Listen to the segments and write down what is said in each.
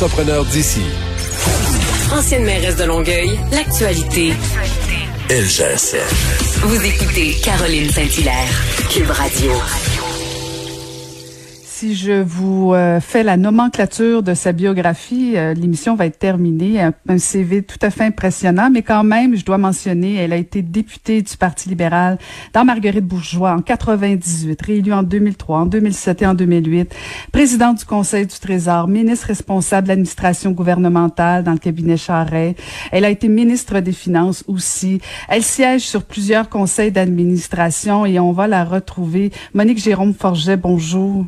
Entrepreneur d'ici. Ancienne mairesse de Longueuil, l'actualité. LGSN. Vous écoutez Caroline Saint-Hilaire, Cube Radio. Si je vous euh, fais la nomenclature de sa biographie, euh, l'émission va être terminée. Un, un, CV tout à fait impressionnant, mais quand même, je dois mentionner, elle a été députée du Parti libéral dans Marguerite Bourgeois en 98, réélue en 2003, en 2007 et en 2008, présidente du Conseil du Trésor, ministre responsable de l'administration gouvernementale dans le cabinet Charret. Elle a été ministre des Finances aussi. Elle siège sur plusieurs conseils d'administration et on va la retrouver. Monique Jérôme Forget, bonjour.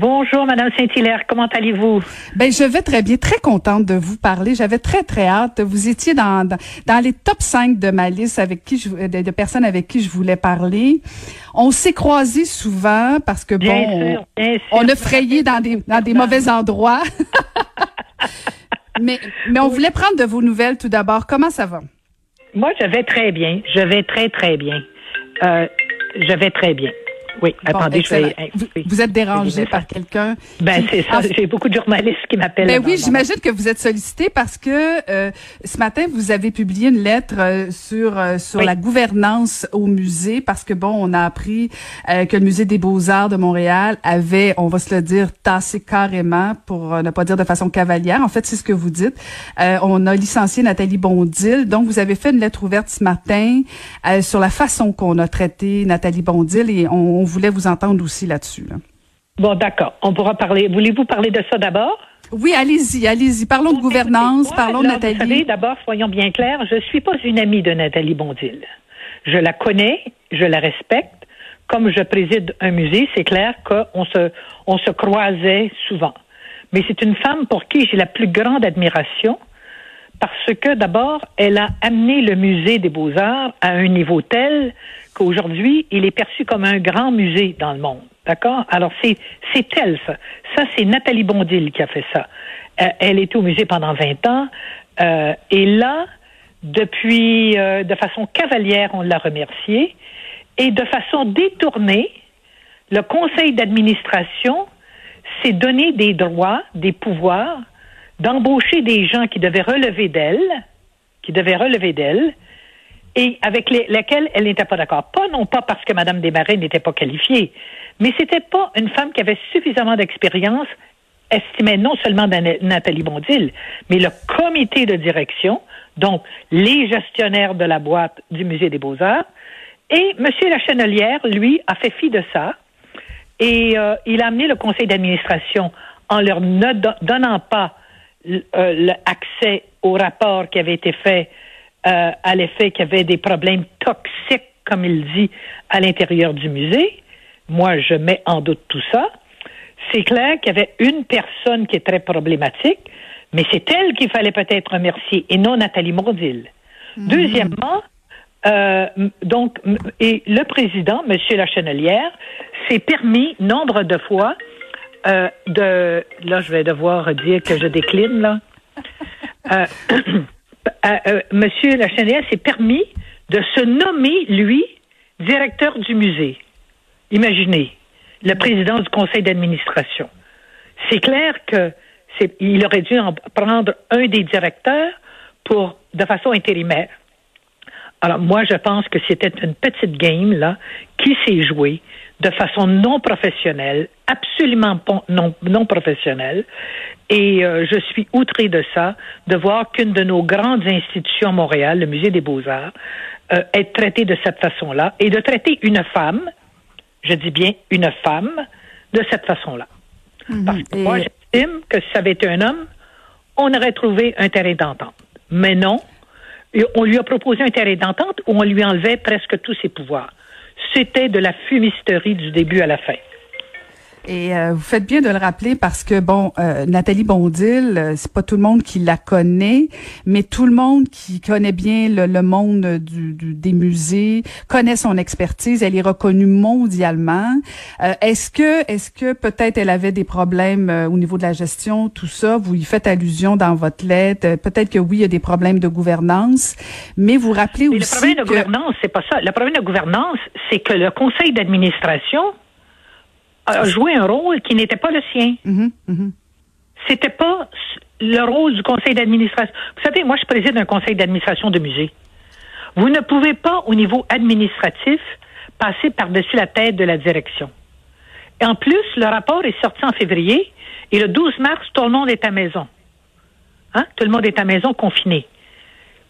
Bonjour, Madame Saint-Hilaire. Comment allez-vous? Ben, je vais très bien. Très contente de vous parler. J'avais très, très hâte. Vous étiez dans, dans, dans, les top 5 de ma liste avec qui je, de, de, personnes avec qui je voulais parler. On s'est croisés souvent parce que, bien bon, sûr, bien on, sûr. on a frayé dans des, dans des mauvais endroits. mais, mais on voulait prendre de vos nouvelles tout d'abord. Comment ça va? Moi, je vais très bien. Je vais très, très bien. Euh, je vais très bien. Oui, bon, attendez, excellent. je vais. Vous, vous êtes dérangé par quelqu'un. Ben, c'est ça. J'ai beaucoup de journalistes qui m'appellent. Ben oui, j'imagine que vous êtes sollicité parce que euh, ce matin, vous avez publié une lettre euh, sur euh, sur Oui. la gouvernance au musée parce que bon, on a appris euh, que le musée des Beaux-Arts de Montréal avait, on va se le dire, tassé carrément pour euh, ne pas dire de façon cavalière. En fait, c'est ce que vous dites. Euh, on a licencié Nathalie Bondil. Donc, vous avez fait une lettre ouverte ce matin euh, sur la façon qu'on a traité Nathalie Bondil et on, on voulait vous entendre aussi là-dessus. Là. Bon, d'accord. On pourra parler. Voulez-vous parler de ça d'abord? Oui, allez-y, allez-y. Parlons de gouvernance, Moi, parlons de Nathalie. Vous savez, d'abord, soyons bien clairs, je suis pas une amie de Nathalie Bondil. Je la connais, je la respecte. Comme je préside un musée, c'est clair qu'on se, on se croisait souvent. Mais c'est une femme pour qui j'ai la plus grande admiration parce que d'abord, elle a amené le musée des beaux-arts à un niveau tel qu'aujourd'hui, il est perçu comme un grand musée dans le monde. D'accord? Alors, c'est, c'est elle, ça. Ça, c'est Nathalie Bondil qui a fait ça. Euh, elle était au musée pendant 20 ans. Euh, et là, depuis, euh, de façon cavalière, on l'a remerciée. Et de façon détournée, le conseil d'administration s'est donné des droits, des pouvoirs d'embaucher des gens qui devaient relever d'elle, qui devaient relever d'elle, et avec les, lesquels elle n'était pas d'accord. Pas non pas parce que Mme Desmarais n'était pas qualifiée, mais c'était pas une femme qui avait suffisamment d'expérience, estimait non seulement Nathalie Bondil, mais le comité de direction, donc les gestionnaires de la boîte du Musée des Beaux-Arts, et M. Lachenelière, lui, a fait fi de ça, et euh, il a amené le conseil d'administration en leur ne do donnant pas euh, l'accès au rapport qui avait été fait euh, à l'effet qu'il y avait des problèmes toxiques, comme il dit, à l'intérieur du musée. Moi, je mets en doute tout ça. C'est clair qu'il y avait une personne qui est très problématique, mais c'est elle qu'il fallait peut-être remercier et non Nathalie Mondil. Mmh. Deuxièmement, euh, donc, et le président, M. Lachenelière, s'est permis nombre de fois euh, de. Là, je vais devoir dire que je décline, là. Euh, euh, Monsieur Lachenelière s'est permis de se nommer, lui, directeur du musée. Imaginez, le président du conseil d'administration. C'est clair que il aurait dû en prendre un des directeurs pour de façon intérimaire. Alors moi, je pense que c'était une petite game là qui s'est jouée de façon non professionnelle, absolument non, non professionnelle. Et euh, je suis outrée de ça, de voir qu'une de nos grandes institutions à Montréal, le Musée des Beaux-Arts, euh, est traitée de cette façon-là et de traiter une femme, je dis bien une femme, de cette façon-là. Mmh, Parce que et... moi, j'estime que si ça avait été un homme, on aurait trouvé un terrain d'entente. Mais non, on lui a proposé un terrain d'entente où on lui enlevait presque tous ses pouvoirs. C'était de la fumisterie du début à la fin. Et euh, vous faites bien de le rappeler parce que bon, euh, Nathalie Bondil, euh, c'est pas tout le monde qui la connaît, mais tout le monde qui connaît bien le, le monde du, du, des musées connaît son expertise. Elle est reconnue mondialement. Euh, est-ce que, est-ce que peut-être elle avait des problèmes euh, au niveau de la gestion, tout ça? Vous y faites allusion dans votre lettre. Euh, peut-être que oui, il y a des problèmes de gouvernance, mais vous rappelez mais aussi le problème de que... gouvernance, c'est pas ça. Le problème de gouvernance, c'est que le conseil d'administration a joué un rôle qui n'était pas le sien. Mm -hmm, mm -hmm. C'était pas le rôle du conseil d'administration. Vous savez, moi, je préside un conseil d'administration de musée. Vous ne pouvez pas, au niveau administratif, passer par-dessus la tête de la direction. Et en plus, le rapport est sorti en février et le 12 mars, tout le monde est à maison. Hein? Tout le monde est à maison confiné.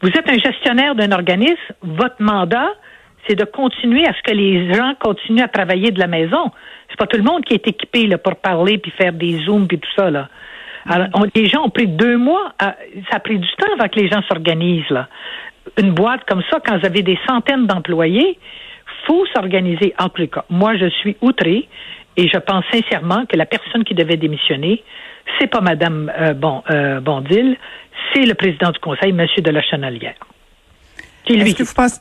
Vous êtes un gestionnaire d'un organisme. Votre mandat, c'est de continuer à ce que les gens continuent à travailler de la maison. C'est pas tout le monde qui est équipé là, pour parler puis faire des zooms puis tout ça là. Alors, les gens ont pris deux mois. ça a pris du temps avant que les gens s'organisent là. Une boîte comme ça, quand vous avez des centaines d'employés, faut s'organiser. En tout cas, moi, je suis outré et je pense sincèrement que la personne qui devait démissionner, c'est pas Madame euh, bon, euh, Bondil, c'est le président du Conseil, Monsieur de la Chenalière. Est-ce que, vous pensez,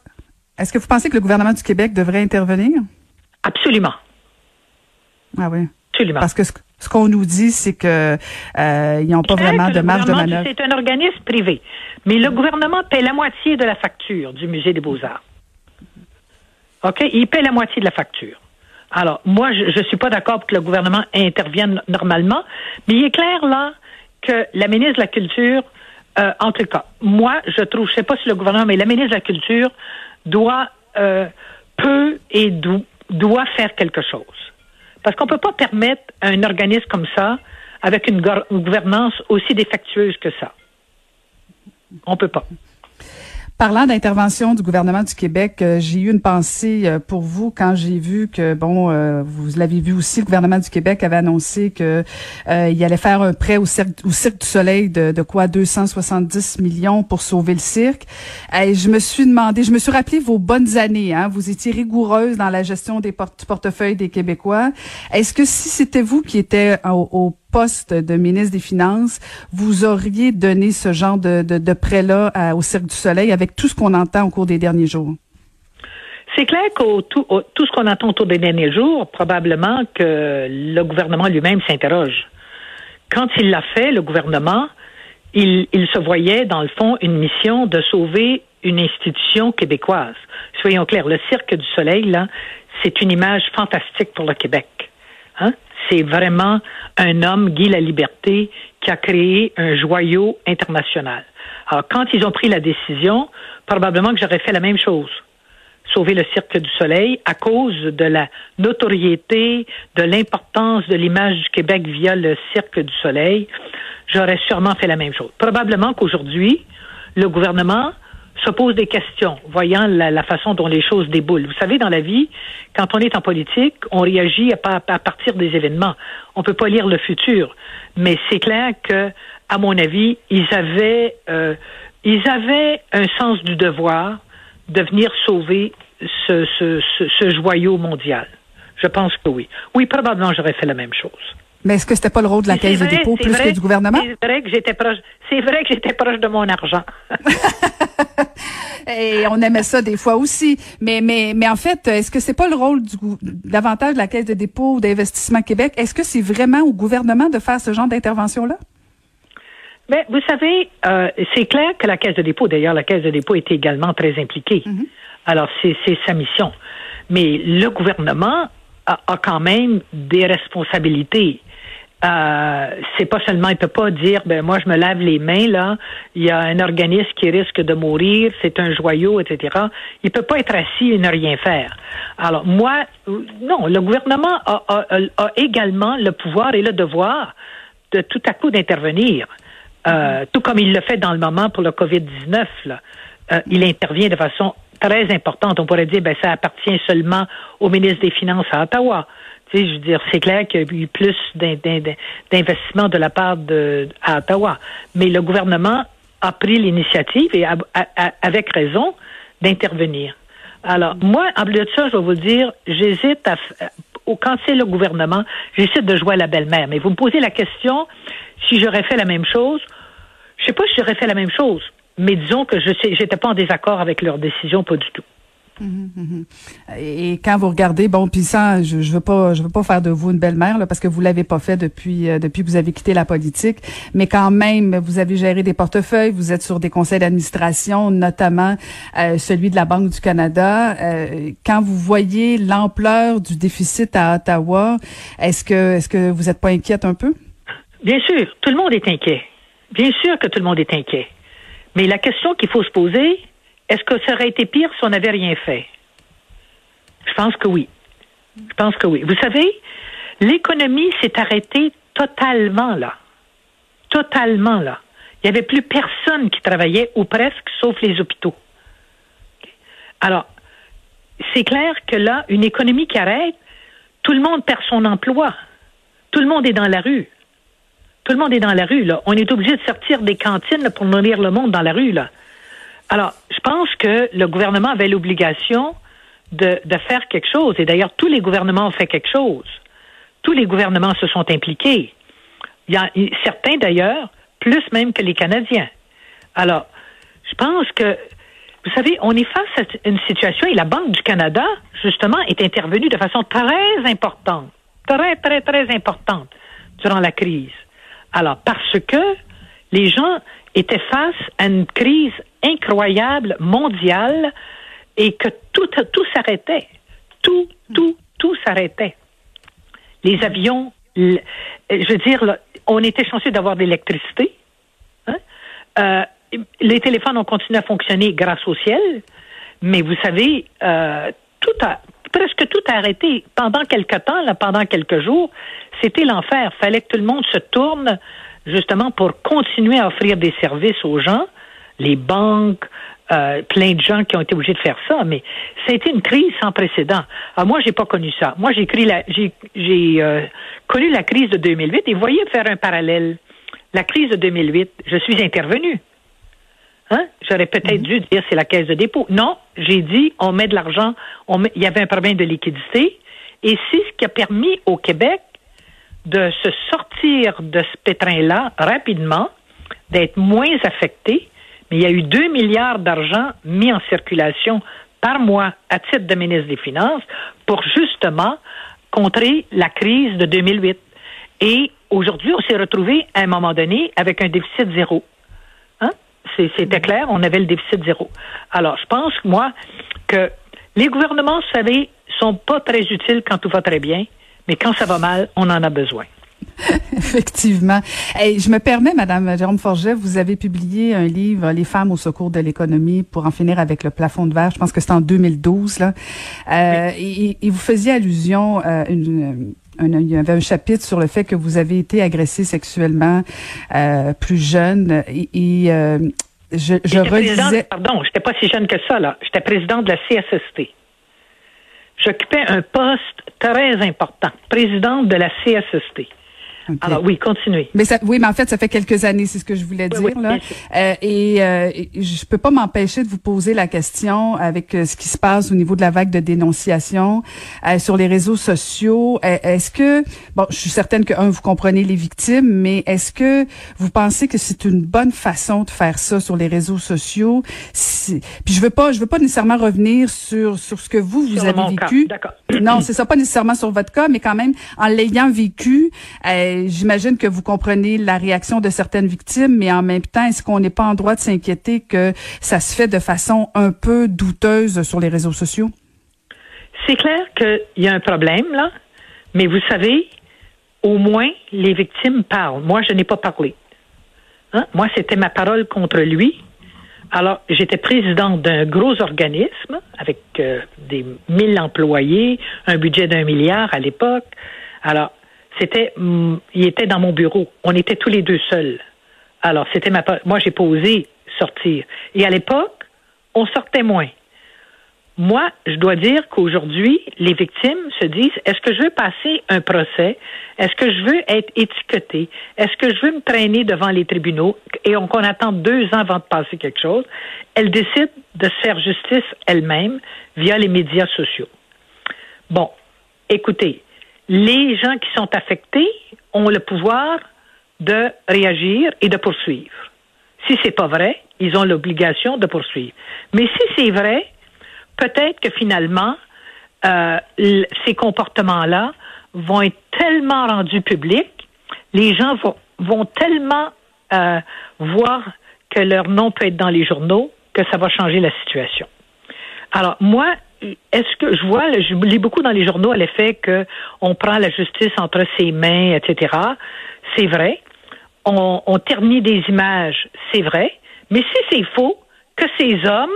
est-ce que vous pensez que le gouvernement du Québec devrait intervenir? Absolument. Ah oui. Absolument. Parce que ce, qu'on nous dit, c'est que euh, ils n'ont pas vraiment de marge de manœuvre. C'est un organisme privé, mais le gouvernement paie la moitié de la facture du musée des Beaux-Arts. OK? Il paie la moitié de la facture. Alors, moi, je ne suis pas d'accord pour que le gouvernement intervienne normalement, mais il est clair là que la ministre de la Culture, euh, en tout cas, moi, je trouve, je sais pas si le gouvernement, mais la ministre de la Culture doit, euh, peut et doit faire quelque chose. Parce qu'on ne peut pas permettre un organisme comme ça, avec une gouvernance aussi défectueuse que ça. On ne peut pas. Parlant d'intervention du gouvernement du Québec, euh, j'ai eu une pensée euh, pour vous quand j'ai vu que bon, euh, vous l'avez vu aussi, le gouvernement du Québec avait annoncé que il allait faire un prêt au cirque, du Soleil de, de quoi 270 millions pour sauver le cirque. Et je me suis demandé, je me suis rappelé vos bonnes années. Hein, vous étiez rigoureuse dans la gestion des portefeuilles des Québécois. Est-ce que si c'était vous qui étiez au, au poste de ministre des Finances, vous auriez donné ce genre de, de, prêt-là au Cirque du Soleil avec tout ce qu'on entend au cours des derniers jours? C'est clair que tout, tout, ce qu'on entend autour des derniers jours, probablement que le gouvernement lui-même s'interroge. Quand il l'a fait, le gouvernement, il, il se voyait, dans le fond, une mission de sauver une institution québécoise. Soyons clairs, le Cirque du Soleil, là, c'est une image fantastique pour le Québec. Hein? C'est vraiment un homme, Guy La Liberté, qui a créé un joyau international. Alors, quand ils ont pris la décision, probablement que j'aurais fait la même chose. Sauver le Cirque du Soleil à cause de la notoriété, de l'importance de l'image du Québec via le Cirque du Soleil. J'aurais sûrement fait la même chose. Probablement qu'aujourd'hui, le gouvernement se pose des questions, voyant la, façon dont les choses déboulent. Vous savez, dans la vie, quand on est en politique, on réagit à, partir des événements. On peut pas lire le futur, mais c'est clair que, à mon avis, ils avaient, euh, ils avaient un sens du devoir de venir sauver ce, joyau mondial. Je pense que oui. Oui, probablement, j'aurais fait la même chose. Mais est-ce que c'était pas le rôle de la Caisse de dépôt plus que du gouvernement? C'est vrai que j'étais proche, c'est vrai que j'étais proche de mon argent. Et on aimait ça des fois aussi. Mais, mais, mais en fait, est-ce que c'est pas le rôle du, davantage de la Caisse de dépôt ou d'investissement Québec? Est-ce que c'est vraiment au gouvernement de faire ce genre d'intervention-là? Mais vous savez, euh, c'est clair que la Caisse de dépôt, d'ailleurs, la Caisse de dépôt est également très impliquée. Mm-hmm. Alors, c'est sa mission. Mais le gouvernement a, a, quand même des responsabilités euh, c'est pas seulement, il peut pas dire, ben moi je me lave les mains là, il y a un organisme qui risque de mourir, c'est un joyau, etc. Il peut pas être assis et ne rien faire. Alors moi, non, le gouvernement a, a, a également le pouvoir et le devoir de tout à coup d'intervenir, euh, tout comme il le fait dans le moment pour le Covid-19. Là. Euh, il intervient de façon très importante. On pourrait dire, ben ça appartient seulement au ministre des Finances à Ottawa je veux dire, c'est clair qu'il y a eu plus d'investissement de la part de à Ottawa. Mais le gouvernement a pris l'initiative et avec raison d'intervenir. Alors, moi, en plus de ça, je vais vous dire, j'hésite à quand c'est le gouvernement, j'hésite de jouer à la belle-mère. Mais vous me posez la question si j'aurais fait la même chose. Je sais pas si j'aurais fait la même chose, mais disons que je sais, j'étais pas en désaccord avec leur décision, pas du tout. Et quand vous regardez, bon, puis ça, je, je veux pas, je veux pas faire de vous une belle-mère parce que vous l'avez pas fait depuis euh, depuis que vous avez quitté la politique, mais quand même, vous avez géré des portefeuilles, vous êtes sur des conseils d'administration, notamment euh, celui de la Banque du Canada. Euh, quand vous voyez l'ampleur du déficit à Ottawa, est-ce que est-ce que vous êtes pas inquiète un peu? Bien sûr, tout le monde est inquiet. Bien sûr que tout le monde est inquiet. Mais la question qu'il faut se poser, est-ce que ça aurait été pire si on n'avait rien fait? Je pense que oui. Je pense que oui. Vous savez, l'économie s'est arrêtée totalement là. Totalement là. Il n'y avait plus personne qui travaillait, ou presque, sauf les hôpitaux. Alors, c'est clair que là, une économie qui arrête, tout le monde perd son emploi. Tout le monde est dans la rue. Tout le monde est dans la rue, là. On est obligé de sortir des cantines pour nourrir le monde dans la rue, là. Alors, je pense que le gouvernement avait l'obligation de, de faire quelque chose. Et d'ailleurs, tous les gouvernements ont fait quelque chose. Tous les gouvernements se sont impliqués. Il y a certains, d'ailleurs, plus même que les Canadiens. Alors, je pense que, vous savez, on est face à une situation et la Banque du Canada, justement, est intervenue de façon très importante, très, très, très importante durant la crise. Alors, parce que les gens étaient face à une crise incroyable, mondiale, et que tout, tout s'arrêtait. Tout, tout, tout s'arrêtait. Les avions, je veux dire, on était chanceux d'avoir de l'électricité. Hein. Euh, les téléphones ont continué à fonctionner grâce au ciel, mais vous savez, euh, tout a, presque tout a arrêté. Pendant quelque temps, là, pendant quelques jours, c'était l'enfer. Fallait que tout le monde se tourne justement pour continuer à offrir des services aux gens, les banques, euh, plein de gens qui ont été obligés de faire ça, mais ça a été une crise sans précédent. Alors moi, j'ai pas connu ça. Moi, j'ai j'ai euh, connu la crise de 2008 et voyez faire un parallèle. La crise de 2008, je suis intervenu. Hein? J'aurais peut-être mhm. dû dire c'est la caisse de dépôt. Non, j'ai dit on met de l'argent, on il y avait un problème de liquidité et c'est ce qui a permis au Québec de se sortir de ce pétrin-là rapidement, d'être moins affecté mais il y a eu 2 milliards d'argent mis en circulation par mois à titre de ministre des Finances pour justement contrer la crise de 2008. Et aujourd'hui, on s'est retrouvé à un moment donné avec un déficit zéro. Hein? C'était clair, on avait le déficit zéro. Alors, je pense, moi, que les gouvernements, vous savez, sont pas très utiles quand tout va très bien, mais quand ça va mal, on en a besoin. Effectivement. Et je me permets, Madame Jérôme Forget, vous avez publié un livre, Les femmes au secours de l'économie, pour en finir avec le plafond de verre. Je pense que c'était en 2012. Là. Euh, et, vous faisiez allusion, euh, une, il y avait un chapitre sur le fait que vous avez été agressé sexuellement euh, plus jeune et, euh, je, je relisais... Pardon, j'étais pas si jeune que ça là. J'étais président de la CSST. J'occupais un poste très important, présidente de la CSST. Alors oui, continuez. Mais ça, oui, mais en fait, ça fait quelques années, c'est ce que je voulais dire là. Euh, et, euh, je peux pas m'empêcher de vous poser la question avec euh, ce qui se passe au niveau de la vague de dénonciation euh, sur les réseaux sociaux. est-ce que, bon, je suis certaine que un, vous comprenez les victimes, mais est-ce que vous pensez que c'est une bonne façon de faire ça sur les réseaux sociaux? Puis je veux pas, je veux pas nécessairement revenir sur sur ce que vous vous avez vécu. Non, c'est ça, pas nécessairement sur votre cas, mais quand même en l'ayant vécu. Euh, j'imagine que vous comprenez la réaction de certaines victimes, mais en même temps, est-ce qu'on n'est pas en droit de s'inquiéter que ça se fait de façon un peu douteuse sur les réseaux sociaux? C'est clair qu'il y a un problème, là, mais vous savez, au moins, les victimes parlent. Moi, je n'ai pas parlé. Hein? Moi, c'était ma parole contre lui. Alors, j'étais présidente d'un gros organisme avec euh, des mille employés, un budget d'un milliard à l'époque. Alors, c'était, mm, il était dans mon bureau. On était tous les deux seuls. Alors, c'était ma, moi, j'ai pas osé sortir. Et à l'époque, on sortait moins. Moi, je dois dire qu'aujourd'hui, les victimes se disent, est-ce que je veux passer un procès? Est-ce que je veux être étiqueté? Est-ce que je veux me traîner devant les tribunaux? Et on, on attend deux ans avant de passer quelque chose. Elles décident de se faire justice elles-mêmes via les médias sociaux. Bon, écoutez, les gens qui sont affectés ont le pouvoir de réagir et de poursuivre. Si c'est pas vrai, ils ont l'obligation de poursuivre. Mais si c'est vrai, peut-être que finalement, euh, ces comportements-là vont être tellement rendus publics, les gens vont, tellement euh, voir que leur nom peut être dans les journaux que ça va changer la situation. Alors, moi, est-ce que je vois, je lis beaucoup dans les journaux à l'effet qu'on prend la justice entre ses mains, etc. C'est vrai. on, on des images, c'est vrai, mais si c'est faux, que ces hommes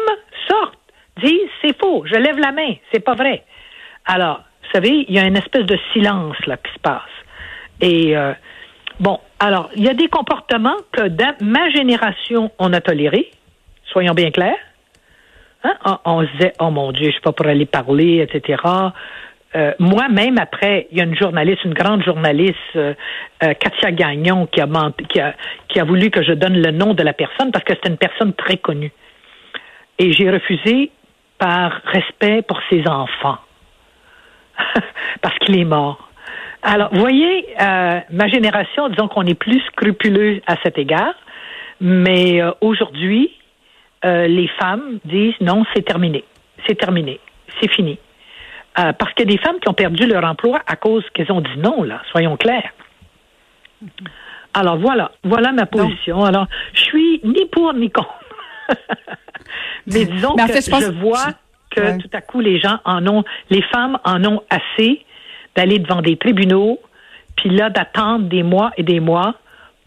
sortent, disent c'est faux, je lève la main, c'est pas vrai. Alors, vous savez, il y a une espèce de silence là qui se passe. Et euh, bon, alors, il y a des comportements que dans ma génération, on a tolérés, soyons bien clairs. Hein? On, on, se disait, oh mon Dieu, je suis pas pour aller parler, etc. Euh, moi, même après, il y a une journaliste, une grande journaliste, euh, euh, Katia Gagnon, qui a, qui, a, qui a voulu que je donne le nom de la personne parce que c'était une personne très connue. Et j'ai refusé par respect pour ses enfants. parce qu'il est mort. Alors, voyez, euh, ma génération, disons qu'on est plus scrupuleux à cet égard, mais euh, aujourd'hui, euh, les femmes disent non, c'est terminé, c'est terminé, c'est fini. Euh, parce qu'il y a des femmes qui ont perdu leur emploi à cause qu'elles ont dit non, là, soyons clairs. Alors voilà, voilà ma position. Alors, je suis ni pour ni contre. mais disons que je, vois que tout à coup les gens en ont, les femmes en ont assez d'aller devant des tribunaux, puis là d'attendre des mois et des mois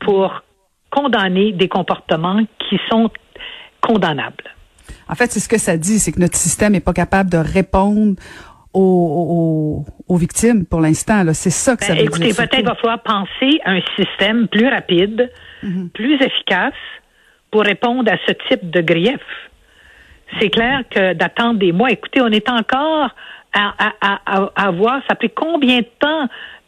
pour condamner des comportements qui sont En fait, c'est ce que ça dit, c'est que notre système n'est pas capable de répondre aux, aux, aux victimes pour l'instant. C'est ça que ça ben, veut écoutez, dire. Écoutez, peut-être va falloir penser à un système plus rapide, mm -hmm. plus efficace pour répondre à ce type de grief. C'est clair que d'attendre des mois, écoutez, on est encore à, à, à, à voir, ça fait combien de temps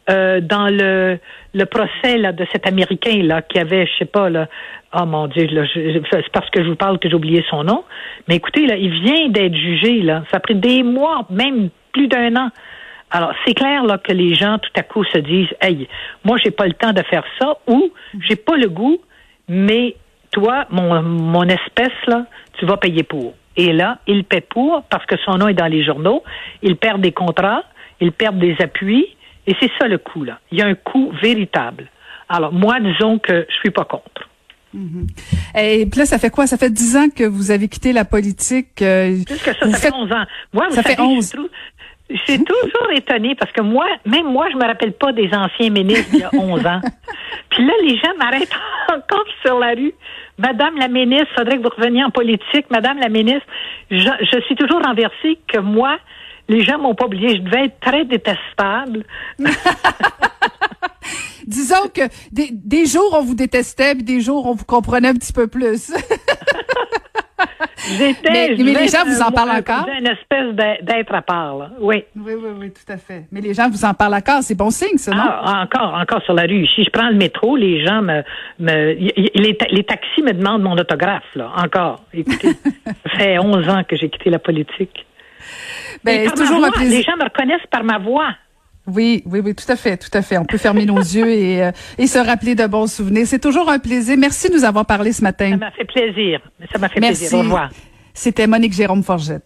euh, dans le, procès là, de cet Américain là qui avait, je sais pas là, oh mon Dieu, c'est parce que je vous parle que j'ai oublié son nom. Mais écoutez là, il vient d'être jugé là. Ça a pris des mois, même plus d'un an. Alors c'est clair là que les gens tout à coup se disent, hey, moi j'ai pas le temps de faire ça ou j'ai pas le goût, mais toi, mon, mon espèce là, tu vas payer pour. Et là, il paie pour parce que son nom est dans les journaux. Il perd des contrats, il perd des appuis. Et c'est ça le coût, là. Il y a un coût véritable. Alors, moi, disons que je suis pas contre. Mm -hmm. Et puis là, ça fait quoi? Ça fait dix ans que vous avez quitté la politique. Euh, Plus que ça, ça fait onze ans. Moi, vous ça savez, fait 11. Je suis toujours étonnée parce que moi, même moi, je me rappelle pas des anciens ministres il y a 11 ans. Puis là, les gens m'arrêtent encore sur la rue. Madame la ministre, faudrait que vous reveniez en politique. Madame la ministre, je, je suis toujours renversée que moi, les gens m'ont pas oublié. Je devais être très détestable. Disons que des, des, jours on vous détestait, puis des jours on vous comprenait un petit peu plus. J'étais, mais, mais les gens vous en parlent encore? une espèce d'être à part, là. Oui. Oui, oui, oui, tout à fait. Mais les gens vous en parlent encore. C'est bon signe, ça, non? Ah, encore, encore sur la rue. Si je prends le métro, les gens me, me les, les taxis me demandent mon autographe, là. Encore. Écoutez, ça fait 11 ans que j'ai quitté la politique. Ben, c'est toujours voix, un plaisir. Les gens me reconnaissent par ma voix. Oui, oui, oui, tout à fait, tout à fait. On peut fermer nos yeux et, euh, et se rappeler de bons souvenirs. C'est toujours un plaisir. Merci de nous avoir parlé ce matin. Ça m'a fait plaisir. Ça m'a fait Merci. plaisir. Au revoir. C'était Monique Jérôme Forgette.